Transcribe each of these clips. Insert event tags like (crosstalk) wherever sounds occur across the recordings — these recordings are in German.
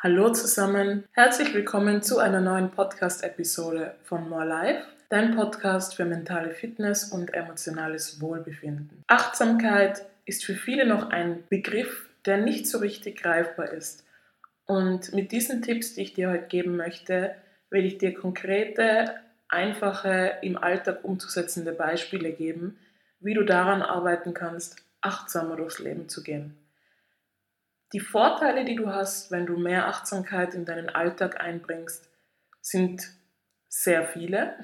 Hallo zusammen, herzlich willkommen zu einer neuen Podcast-Episode von More Life, dein Podcast für mentale Fitness und emotionales Wohlbefinden. Achtsamkeit ist für viele noch ein Begriff, der nicht so richtig greifbar ist. Und mit diesen Tipps, die ich dir heute geben möchte, will ich dir konkrete, einfache, im Alltag umzusetzende Beispiele geben, wie du daran arbeiten kannst, achtsamer durchs Leben zu gehen. Die Vorteile, die du hast, wenn du mehr Achtsamkeit in deinen Alltag einbringst, sind sehr viele.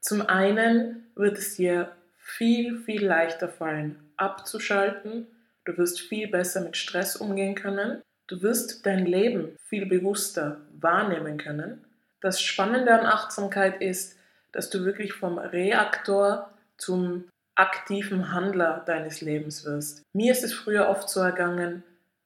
Zum einen wird es dir viel, viel leichter fallen, abzuschalten. Du wirst viel besser mit Stress umgehen können. Du wirst dein Leben viel bewusster wahrnehmen können. Das Spannende an Achtsamkeit ist, dass du wirklich vom Reaktor zum aktiven Handler deines Lebens wirst. Mir ist es früher oft so ergangen,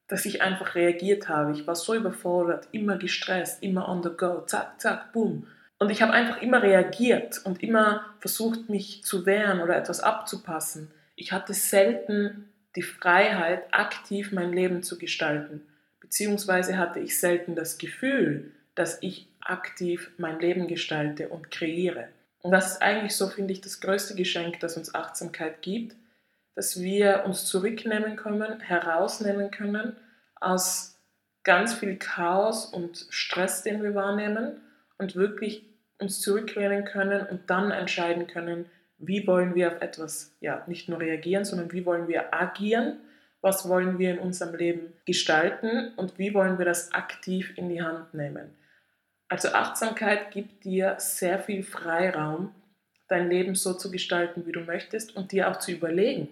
dass ich einfach reagiert habe. Ich war so überfordert, immer gestresst, immer on the go, zack, zack, boom. Und ich habe einfach immer reagiert und immer versucht, mich zu wehren oder etwas abzupassen. Ich hatte selten die Freiheit, aktiv mein Leben zu gestalten. Beziehungsweise hatte ich selten das Gefühl, dass ich aktiv mein Leben gestalte und kreiere. Und das ist eigentlich so, finde ich, das größte Geschenk, das uns Achtsamkeit gibt, dass wir uns zurücknehmen können, herausnehmen können aus ganz viel Chaos und Stress, den wir wahrnehmen und wirklich uns zurücklehnen können und dann entscheiden können, wie wollen wir auf etwas ja nicht nur reagieren, sondern wie wollen wir agieren, was wollen wir in unserem Leben gestalten und wie wollen wir das aktiv in die Hand nehmen. Also Achtsamkeit gibt dir sehr viel Freiraum, dein Leben so zu gestalten, wie du möchtest und dir auch zu überlegen,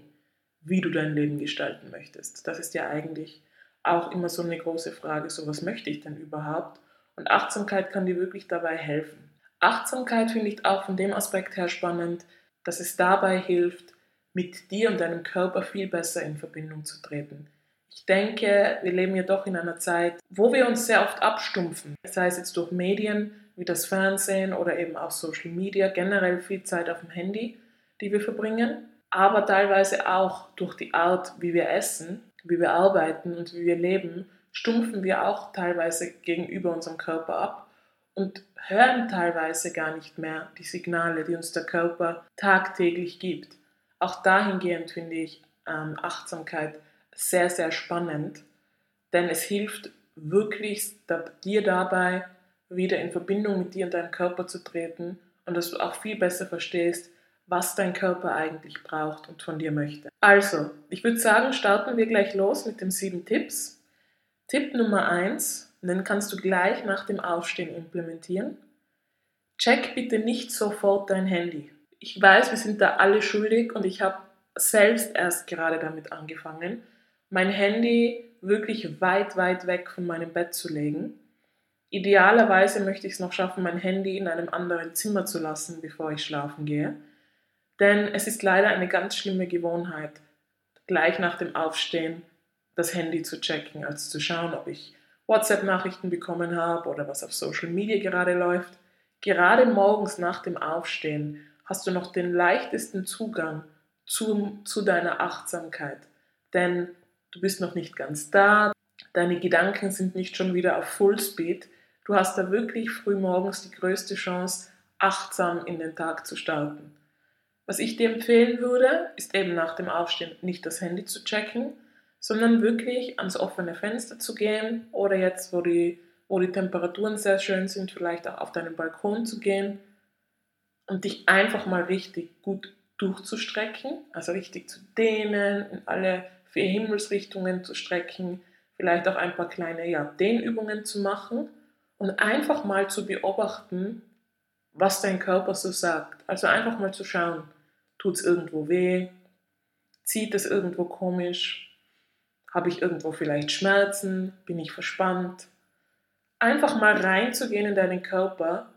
wie du dein Leben gestalten möchtest. Das ist ja eigentlich auch immer so eine große Frage, so was möchte ich denn überhaupt? Und Achtsamkeit kann dir wirklich dabei helfen. Achtsamkeit finde ich auch von dem Aspekt her spannend, dass es dabei hilft, mit dir und deinem Körper viel besser in Verbindung zu treten. Ich denke, wir leben ja doch in einer Zeit, wo wir uns sehr oft abstumpfen, sei es jetzt durch Medien wie das Fernsehen oder eben auch Social Media, generell viel Zeit auf dem Handy, die wir verbringen aber teilweise auch durch die Art, wie wir essen, wie wir arbeiten und wie wir leben, stumpfen wir auch teilweise gegenüber unserem Körper ab und hören teilweise gar nicht mehr die Signale, die uns der Körper tagtäglich gibt. Auch dahingehend finde ich ähm, Achtsamkeit sehr, sehr spannend, denn es hilft wirklich dir dabei, wieder in Verbindung mit dir und deinem Körper zu treten und dass du auch viel besser verstehst, was dein Körper eigentlich braucht und von dir möchte. Also, ich würde sagen, starten wir gleich los mit den sieben Tipps. Tipp Nummer eins, den kannst du gleich nach dem Aufstehen implementieren. Check bitte nicht sofort dein Handy. Ich weiß, wir sind da alle schuldig und ich habe selbst erst gerade damit angefangen, mein Handy wirklich weit, weit weg von meinem Bett zu legen. Idealerweise möchte ich es noch schaffen, mein Handy in einem anderen Zimmer zu lassen, bevor ich schlafen gehe. Denn es ist leider eine ganz schlimme Gewohnheit, gleich nach dem Aufstehen das Handy zu checken, als zu schauen, ob ich WhatsApp-Nachrichten bekommen habe oder was auf Social Media gerade läuft. Gerade morgens nach dem Aufstehen hast du noch den leichtesten Zugang zu, zu deiner Achtsamkeit. Denn du bist noch nicht ganz da, deine Gedanken sind nicht schon wieder auf Fullspeed. Du hast da wirklich früh morgens die größte Chance, achtsam in den Tag zu starten. Was ich dir empfehlen würde, ist eben nach dem Aufstehen nicht das Handy zu checken, sondern wirklich ans offene Fenster zu gehen oder jetzt, wo die, wo die Temperaturen sehr schön sind, vielleicht auch auf deinen Balkon zu gehen und dich einfach mal richtig gut durchzustrecken, also richtig zu dehnen, in alle vier Himmelsrichtungen zu strecken, vielleicht auch ein paar kleine ja, Dehnübungen zu machen und einfach mal zu beobachten, was dein Körper so sagt. Also einfach mal zu schauen, tut es irgendwo weh, zieht es irgendwo komisch, habe ich irgendwo vielleicht Schmerzen, bin ich verspannt. Einfach mal reinzugehen in deinen Körper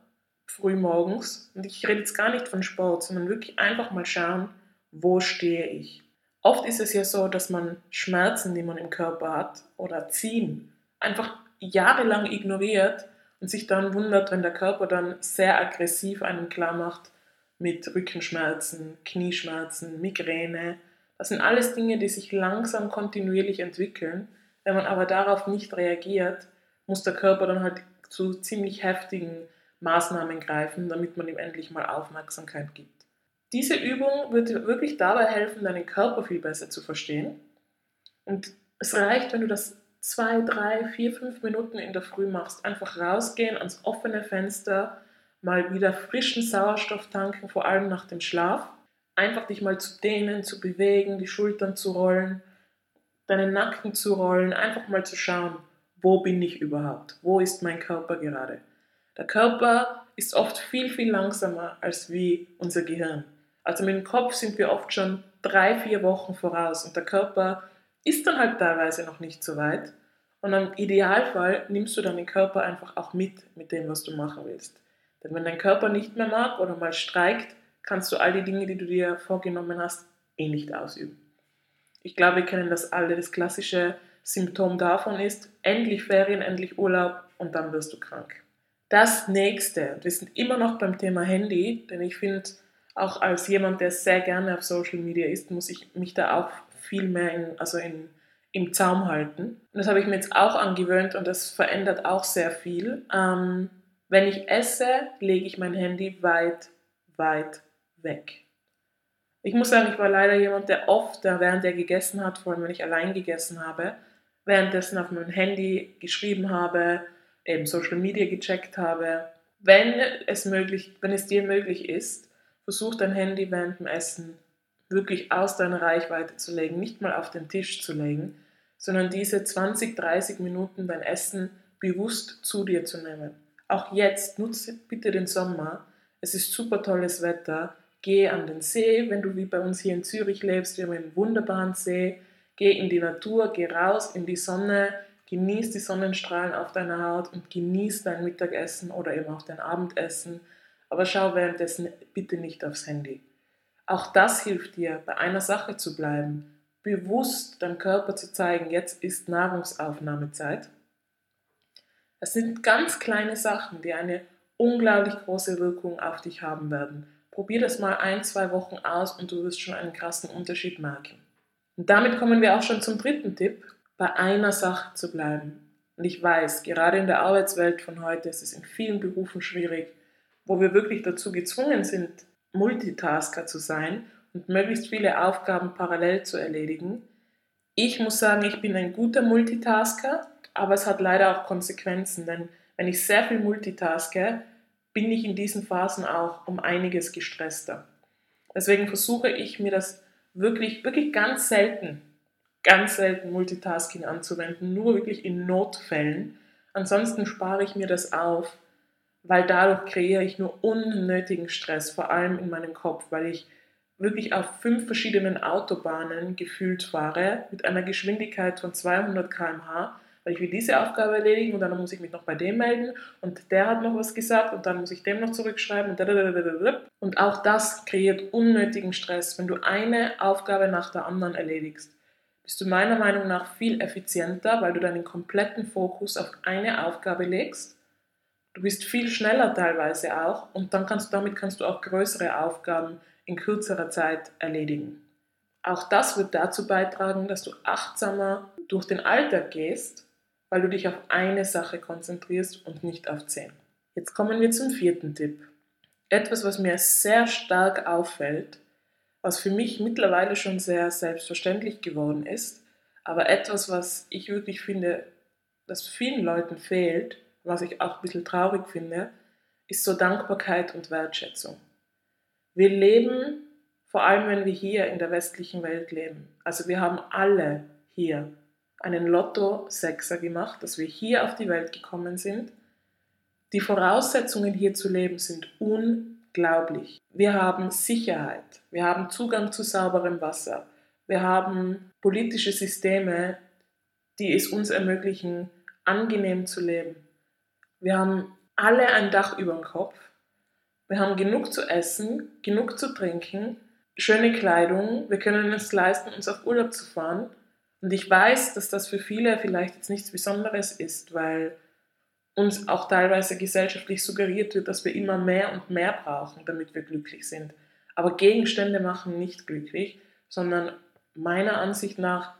früh morgens. Und ich rede jetzt gar nicht von Sport, sondern wirklich einfach mal schauen, wo stehe ich. Oft ist es ja so, dass man Schmerzen, die man im Körper hat, oder Ziehen, einfach jahrelang ignoriert und sich dann wundert, wenn der Körper dann sehr aggressiv einem klar macht, mit Rückenschmerzen, Knieschmerzen, Migräne. Das sind alles Dinge, die sich langsam kontinuierlich entwickeln. Wenn man aber darauf nicht reagiert, muss der Körper dann halt zu ziemlich heftigen Maßnahmen greifen, damit man ihm endlich mal Aufmerksamkeit gibt. Diese Übung wird dir wirklich dabei helfen, deinen Körper viel besser zu verstehen. Und es reicht, wenn du das zwei, drei, vier, fünf Minuten in der Früh machst. Einfach rausgehen ans offene Fenster, mal wieder frischen Sauerstoff tanken, vor allem nach dem Schlaf. Einfach dich mal zu dehnen, zu bewegen, die Schultern zu rollen, deinen Nacken zu rollen, einfach mal zu schauen, wo bin ich überhaupt? Wo ist mein Körper gerade? Der Körper ist oft viel, viel langsamer als wie unser Gehirn. Also mit dem Kopf sind wir oft schon drei, vier Wochen voraus und der Körper ist dann halt teilweise noch nicht so weit. Und im Idealfall nimmst du dann den Körper einfach auch mit, mit dem, was du machen willst. Denn wenn dein Körper nicht mehr mag oder mal streikt, kannst du all die Dinge, die du dir vorgenommen hast, eh nicht ausüben. Ich glaube, wir kennen das alle. Das klassische Symptom davon ist, endlich Ferien, endlich Urlaub und dann wirst du krank. Das nächste, wir sind immer noch beim Thema Handy, denn ich finde, auch als jemand, der sehr gerne auf Social Media ist, muss ich mich da auch viel mehr in, also in, im Zaum halten. Und das habe ich mir jetzt auch angewöhnt und das verändert auch sehr viel. Ähm, wenn ich esse, lege ich mein Handy weit, weit weg. Ich muss sagen, ich war leider jemand, der oft, während er gegessen hat, vor allem wenn ich allein gegessen habe, währenddessen auf meinem Handy geschrieben habe, eben Social Media gecheckt habe. Wenn es, möglich, wenn es dir möglich ist, versuch dein Handy während dem Essen wirklich aus deiner Reichweite zu legen, nicht mal auf den Tisch zu legen, sondern diese 20, 30 Minuten dein Essen bewusst zu dir zu nehmen. Auch jetzt, nutze bitte den Sommer. Es ist super tolles Wetter. Geh an den See, wenn du wie bei uns hier in Zürich lebst. Wir haben einen wunderbaren See. Geh in die Natur, geh raus in die Sonne, genieß die Sonnenstrahlen auf deiner Haut und genieß dein Mittagessen oder eben auch dein Abendessen. Aber schau währenddessen bitte nicht aufs Handy. Auch das hilft dir, bei einer Sache zu bleiben, bewusst deinem Körper zu zeigen, jetzt ist Nahrungsaufnahmezeit. Es sind ganz kleine Sachen, die eine unglaublich große Wirkung auf dich haben werden. Probier das mal ein, zwei Wochen aus und du wirst schon einen krassen Unterschied merken. Und damit kommen wir auch schon zum dritten Tipp, bei einer Sache zu bleiben. Und ich weiß, gerade in der Arbeitswelt von heute ist es in vielen Berufen schwierig, wo wir wirklich dazu gezwungen sind, Multitasker zu sein und möglichst viele Aufgaben parallel zu erledigen. Ich muss sagen, ich bin ein guter Multitasker, aber es hat leider auch Konsequenzen, denn wenn ich sehr viel multitaske, bin ich in diesen Phasen auch um einiges gestresster. Deswegen versuche ich mir das wirklich, wirklich ganz selten, ganz selten Multitasking anzuwenden, nur wirklich in Notfällen. Ansonsten spare ich mir das auf weil dadurch kreiere ich nur unnötigen Stress, vor allem in meinem Kopf, weil ich wirklich auf fünf verschiedenen Autobahnen gefühlt fahre mit einer Geschwindigkeit von 200 km/h, weil ich will diese Aufgabe erledigen und dann muss ich mich noch bei dem melden und der hat noch was gesagt und dann muss ich dem noch zurückschreiben und und auch das kreiert unnötigen Stress. Wenn du eine Aufgabe nach der anderen erledigst, bist du meiner Meinung nach viel effizienter, weil du deinen kompletten Fokus auf eine Aufgabe legst Du bist viel schneller teilweise auch und dann kannst, damit kannst du auch größere Aufgaben in kürzerer Zeit erledigen. Auch das wird dazu beitragen, dass du achtsamer durch den Alltag gehst, weil du dich auf eine Sache konzentrierst und nicht auf zehn. Jetzt kommen wir zum vierten Tipp. Etwas, was mir sehr stark auffällt, was für mich mittlerweile schon sehr selbstverständlich geworden ist, aber etwas, was ich wirklich finde, das vielen Leuten fehlt, was ich auch ein bisschen traurig finde, ist so Dankbarkeit und Wertschätzung. Wir leben, vor allem wenn wir hier in der westlichen Welt leben, also wir haben alle hier einen Lotto-Sechser gemacht, dass wir hier auf die Welt gekommen sind. Die Voraussetzungen hier zu leben sind unglaublich. Wir haben Sicherheit, wir haben Zugang zu sauberem Wasser, wir haben politische Systeme, die es uns ermöglichen, angenehm zu leben. Wir haben alle ein Dach über dem Kopf. Wir haben genug zu essen, genug zu trinken, schöne Kleidung. Wir können es leisten, uns auf Urlaub zu fahren. Und ich weiß, dass das für viele vielleicht jetzt nichts Besonderes ist, weil uns auch teilweise gesellschaftlich suggeriert wird, dass wir immer mehr und mehr brauchen, damit wir glücklich sind. Aber Gegenstände machen nicht glücklich, sondern meiner Ansicht nach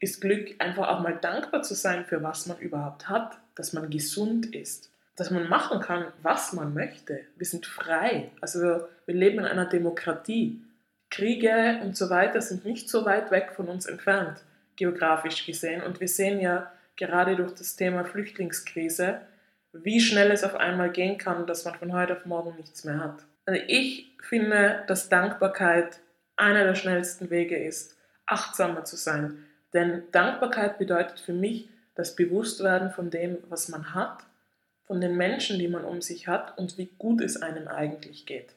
ist Glück einfach auch mal dankbar zu sein für was man überhaupt hat, dass man gesund ist, dass man machen kann, was man möchte. Wir sind frei. Also wir, leben in einer Demokratie. Kriege und so weiter sind nicht so weit weg von uns entfernt, geografisch gesehen. Und wir sehen ja gerade durch das Thema Flüchtlingskrise, wie schnell es auf einmal gehen kann, dass man von heute auf morgen nichts mehr hat. Also ich finde, dass Dankbarkeit einer der schnellsten Wege ist, achtsamer zu sein. Denn Dankbarkeit bedeutet für mich das Bewusstwerden von dem, was man hat, von den Menschen, die man um sich hat und wie gut es einem eigentlich geht.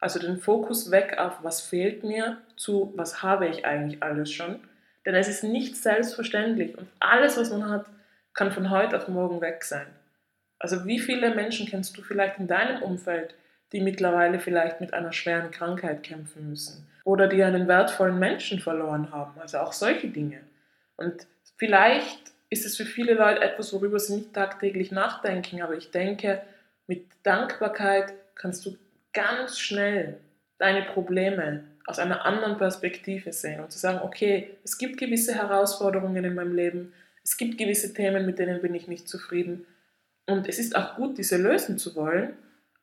Also den Fokus weg auf, was fehlt mir, zu, was habe ich eigentlich alles schon. Denn es ist nicht selbstverständlich und alles, was man hat, kann von heute auf morgen weg sein. Also wie viele Menschen kennst du vielleicht in deinem Umfeld, die mittlerweile vielleicht mit einer schweren Krankheit kämpfen müssen oder die einen wertvollen Menschen verloren haben, also auch solche Dinge. Und vielleicht ist es für viele Leute etwas, worüber sie nicht tagtäglich nachdenken, aber ich denke, mit Dankbarkeit kannst du ganz schnell deine Probleme aus einer anderen Perspektive sehen und zu sagen, okay, es gibt gewisse Herausforderungen in meinem Leben, es gibt gewisse Themen, mit denen bin ich nicht zufrieden und es ist auch gut, diese lösen zu wollen,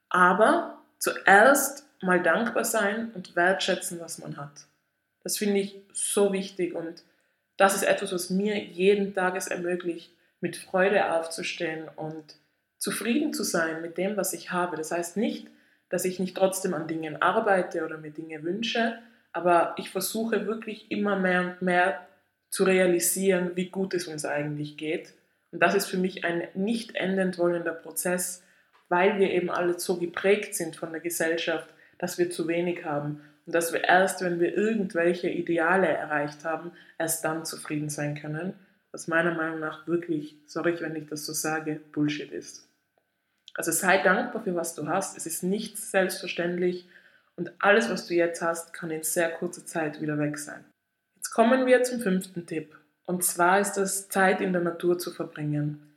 aber zuerst mal dankbar sein und wertschätzen, was man hat. Das finde ich so wichtig und das ist etwas, was mir jeden Tag es ermöglicht, mit Freude aufzustehen und zufrieden zu sein mit dem, was ich habe. Das heißt nicht, dass ich nicht trotzdem an Dingen arbeite oder mir Dinge wünsche, aber ich versuche wirklich immer mehr und mehr zu realisieren, wie gut es uns eigentlich geht. Und das ist für mich ein nicht endend wollender Prozess, weil wir eben alle so geprägt sind von der Gesellschaft, dass wir zu wenig haben und dass wir erst, wenn wir irgendwelche Ideale erreicht haben, erst dann zufrieden sein können, was meiner Meinung nach wirklich, sorry, wenn ich das so sage, Bullshit ist. Also sei dankbar für was du hast. Es ist nicht selbstverständlich und alles, was du jetzt hast, kann in sehr kurzer Zeit wieder weg sein. Jetzt kommen wir zum fünften Tipp. Und zwar ist es Zeit in der Natur zu verbringen.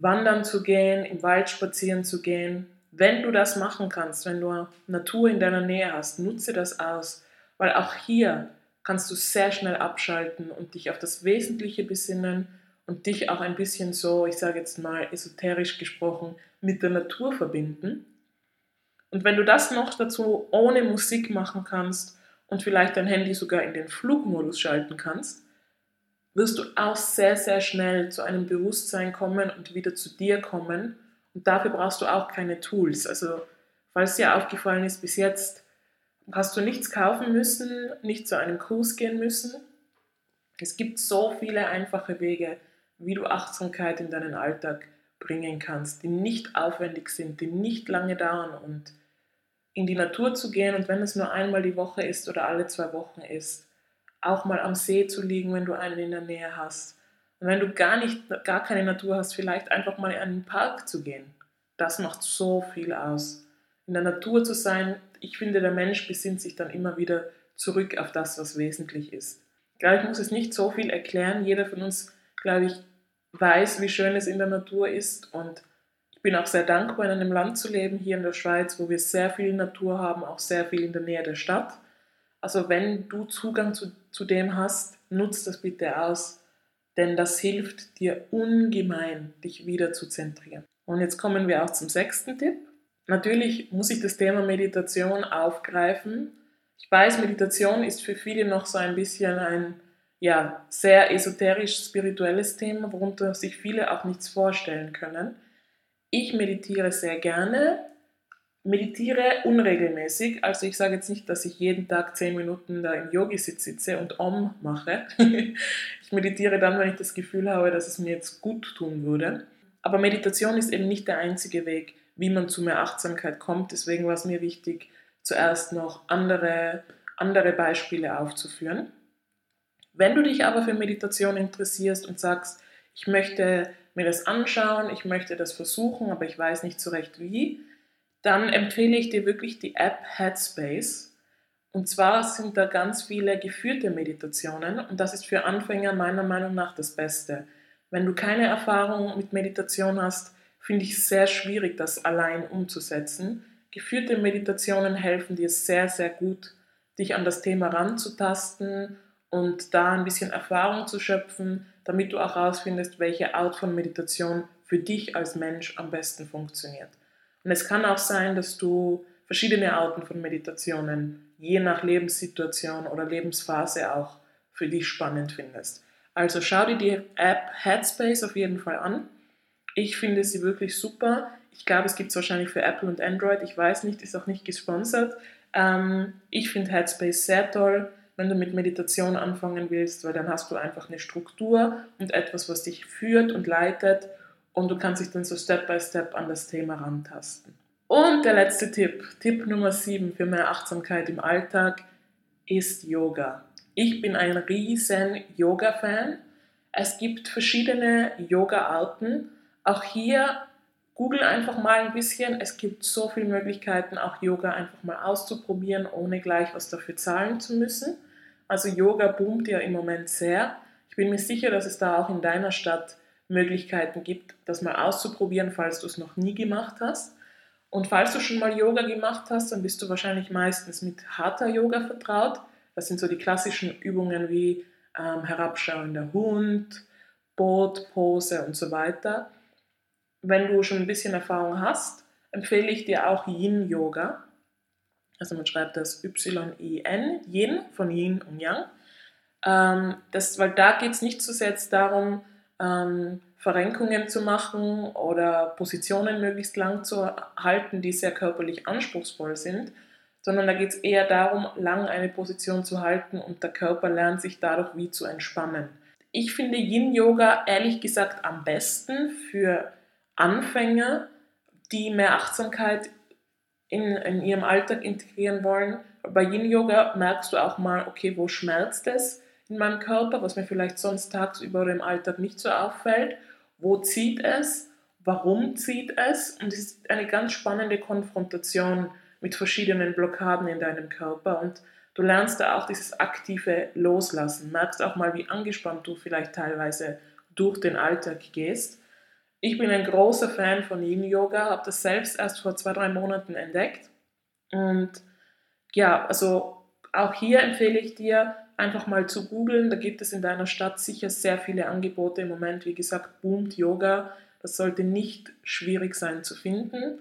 Wandern zu gehen, im Wald spazieren zu gehen. Wenn du das machen kannst, wenn du Natur in deiner Nähe hast, nutze das aus, weil auch hier kannst du sehr schnell abschalten und dich auf das Wesentliche besinnen und dich auch ein bisschen so, ich sage jetzt mal esoterisch gesprochen, mit der Natur verbinden. Und wenn du das noch dazu ohne Musik machen kannst und vielleicht dein Handy sogar in den Flugmodus schalten kannst, wirst du auch sehr, sehr schnell zu einem Bewusstsein kommen und wieder zu dir kommen. Und dafür brauchst du auch keine Tools. Also, falls dir aufgefallen ist, bis jetzt hast du nichts kaufen müssen, nicht zu einem Kurs gehen müssen. Es gibt so viele einfache Wege, wie du Achtsamkeit in deinen Alltag bringen kannst, die nicht aufwendig sind, die nicht lange dauern und in die Natur zu gehen und wenn es nur einmal die Woche ist oder alle zwei Wochen ist, auch mal am See zu liegen, wenn du einen in der Nähe hast. Und wenn du gar nicht, gar keine Natur hast, vielleicht einfach mal in einen Park zu gehen. Das macht so viel aus. In der Natur zu sein, ich finde, der Mensch besinnt sich dann immer wieder zurück auf das, was wesentlich ist. Ich glaube, ich muss es nicht so viel erklären. Jeder von uns, glaube ich, weiß, wie schön es in der Natur ist und ich bin auch sehr dankbar, in einem Land zu leben, hier in der Schweiz, wo wir sehr viel Natur haben, auch sehr viel in der Nähe der Stadt. Also wenn du Zugang zu, zu dem hast, nutzt das bitte aus, denn das hilft dir ungemein, dich wieder zu zentrieren. Und jetzt kommen wir auch zum sechsten Tipp. Natürlich muss ich das Thema Meditation aufgreifen. Ich weiß, Meditation ist für viele noch so ein bisschen ein ja, sehr esoterisch-spirituelles Thema, worunter sich viele auch nichts vorstellen können. Ich meditiere sehr gerne, meditiere unregelmäßig. Also ich sage jetzt nicht, dass ich jeden Tag zehn Minuten da im Yogi-Sitz sitze und Om mache. (laughs) ich meditiere dann, wenn ich das Gefühl habe, dass es mir jetzt gut tun würde. Aber Meditation ist eben nicht der einzige Weg, wie man zu mehr Achtsamkeit kommt. Deswegen war es mir wichtig, zuerst noch andere, andere Beispiele aufzuführen. Wenn du dich aber für Meditation interessierst und sagst, ich möchte mir das anschauen, ich möchte das versuchen, aber ich weiß nicht so recht wie, dann empfehle ich dir wirklich die App Headspace. Und zwar sind da ganz viele geführte Meditationen und das ist für Anfänger meiner Meinung nach das Beste. Wenn du keine Erfahrung mit Meditation hast, finde ich es sehr schwierig, das allein umzusetzen. Geführte Meditationen helfen dir sehr, sehr gut, dich an das Thema ranzutasten und da ein bisschen Erfahrung zu schöpfen, damit du auch herausfindest, welche Art von Meditation für dich als Mensch am besten funktioniert. Und es kann auch sein, dass du verschiedene Arten von Meditationen je nach Lebenssituation oder Lebensphase auch für dich spannend findest. Also schau dir die App Headspace auf jeden Fall an. Ich finde sie wirklich super. Ich glaube, es gibt es wahrscheinlich für Apple und Android. Ich weiß nicht, ist auch nicht gesponsert. Ähm, ich finde Headspace sehr toll, wenn du mit Meditation anfangen willst, weil dann hast du einfach eine Struktur und etwas, was dich führt und leitet und du kannst dich dann so Step by Step an das Thema rantasten. Und der letzte Tipp, Tipp Nummer 7 für mehr Achtsamkeit im Alltag ist Yoga. Ich bin ein riesen Yoga-Fan. Es gibt verschiedene Yoga-Arten. Auch hier google einfach mal ein bisschen. Es gibt so viele Möglichkeiten, auch Yoga einfach mal auszuprobieren, ohne gleich was dafür zahlen zu müssen. Also Yoga boomt ja im Moment sehr. Ich bin mir sicher, dass es da auch in deiner Stadt Möglichkeiten gibt, das mal auszuprobieren, falls du es noch nie gemacht hast. Und falls du schon mal Yoga gemacht hast, dann bist du wahrscheinlich meistens mit Hatha Yoga vertraut. Das sind so die klassischen Übungen wie ähm, herabschauender Hund, Bootpose und so weiter. Wenn du schon ein bisschen Erfahrung hast, empfehle ich dir auch Yin Yoga. Also man schreibt das Y-I-N, Yin von Yin und Yang. Ähm, das, weil da geht es nicht so sehr darum, ähm, Verrenkungen zu machen oder Positionen möglichst lang zu halten, die sehr körperlich anspruchsvoll sind, sondern da geht es eher darum, lang eine Position zu halten und der Körper lernt sich dadurch wie zu entspannen. Ich finde Yin-Yoga ehrlich gesagt am besten für Anfänger, die mehr Achtsamkeit in, in ihrem Alltag integrieren wollen. Bei Yin-Yoga merkst du auch mal, okay, wo schmerzt es? In meinem Körper, was mir vielleicht sonst tagsüber im Alltag nicht so auffällt. Wo zieht es? Warum zieht es? Und es ist eine ganz spannende Konfrontation mit verschiedenen Blockaden in deinem Körper und du lernst da auch dieses aktive Loslassen, merkst auch mal, wie angespannt du vielleicht teilweise durch den Alltag gehst. Ich bin ein großer Fan von Yin Yoga, habe das selbst erst vor zwei, drei Monaten entdeckt und ja, also auch hier empfehle ich dir, einfach mal zu googeln. Da gibt es in deiner Stadt sicher sehr viele Angebote im Moment. Wie gesagt, boomt Yoga. Das sollte nicht schwierig sein zu finden.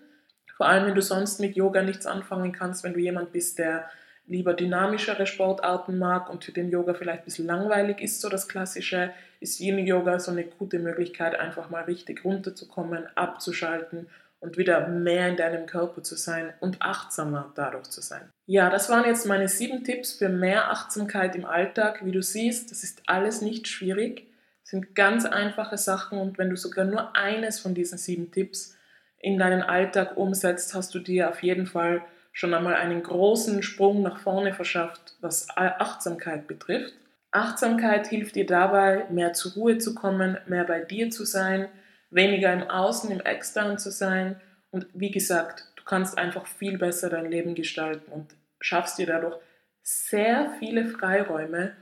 Vor allem, wenn du sonst mit Yoga nichts anfangen kannst, wenn du jemand bist, der lieber dynamischere Sportarten mag und für den Yoga vielleicht ein bisschen langweilig ist, so das Klassische, ist Yin Yoga so eine gute Möglichkeit, einfach mal richtig runterzukommen, abzuschalten und wieder mehr in deinem Körper zu sein und achtsamer dadurch zu sein. Ja, das waren jetzt meine sieben Tipps für mehr Achtsamkeit im Alltag. Wie du siehst, das ist alles nicht schwierig, das sind ganz einfache Sachen und wenn du sogar nur eines von diesen sieben Tipps in deinen Alltag umsetzt, hast du dir auf jeden Fall schon einmal einen großen Sprung nach vorne verschafft, was Achtsamkeit betrifft. Achtsamkeit hilft dir dabei, mehr zur Ruhe zu kommen, mehr bei dir zu sein, weniger im Außen, im Externen zu sein. Und wie gesagt, du kannst einfach viel besser dein Leben gestalten und schaffst dir dadurch sehr viele Freiräume,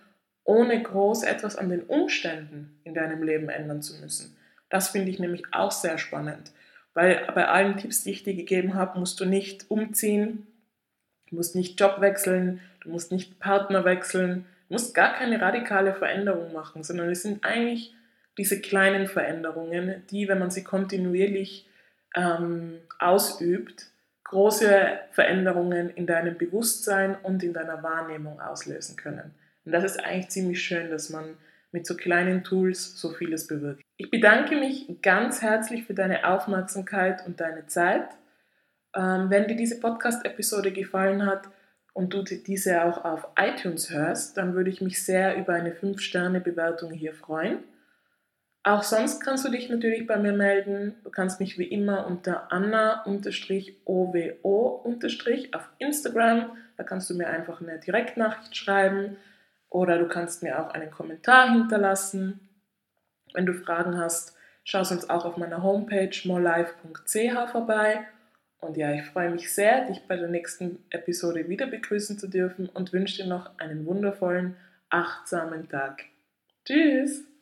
ohne groß etwas an den Umständen in deinem Leben ändern zu müssen. Das finde ich nämlich auch sehr spannend, weil bei allen Tipps, die ich dir gegeben habe, musst du nicht umziehen, musst nicht Job wechseln, du musst nicht Partner wechseln, du musst gar keine radikale Veränderung machen, sondern es sind eigentlich diese kleinen Veränderungen, die, wenn man sie kontinuierlich ähm, ausübt, große Veränderungen in deinem Bewusstsein und in deiner Wahrnehmung auslösen können. Und das ist eigentlich ziemlich schön, dass man mit so kleinen Tools so vieles bewirkt. Ich bedanke mich ganz herzlich für deine Aufmerksamkeit und deine Zeit. Ähm, wenn dir diese Podcast-Episode gefallen hat und du diese auch auf iTunes hörst, dann würde ich mich sehr über eine 5-Sterne-Bewertung hier freuen. Auch sonst kannst du dich natürlich bei mir melden. Du kannst mich wie immer unter anna-owo- auf Instagram. Da kannst du mir einfach eine Direktnachricht schreiben oder du kannst mir auch einen Kommentar hinterlassen. Wenn du Fragen hast, schau sonst auch auf meiner Homepage morelife.ch vorbei. Und ja, ich freue mich sehr, dich bei der nächsten Episode wieder begrüßen zu dürfen und wünsche dir noch einen wundervollen, achtsamen Tag. Tschüss!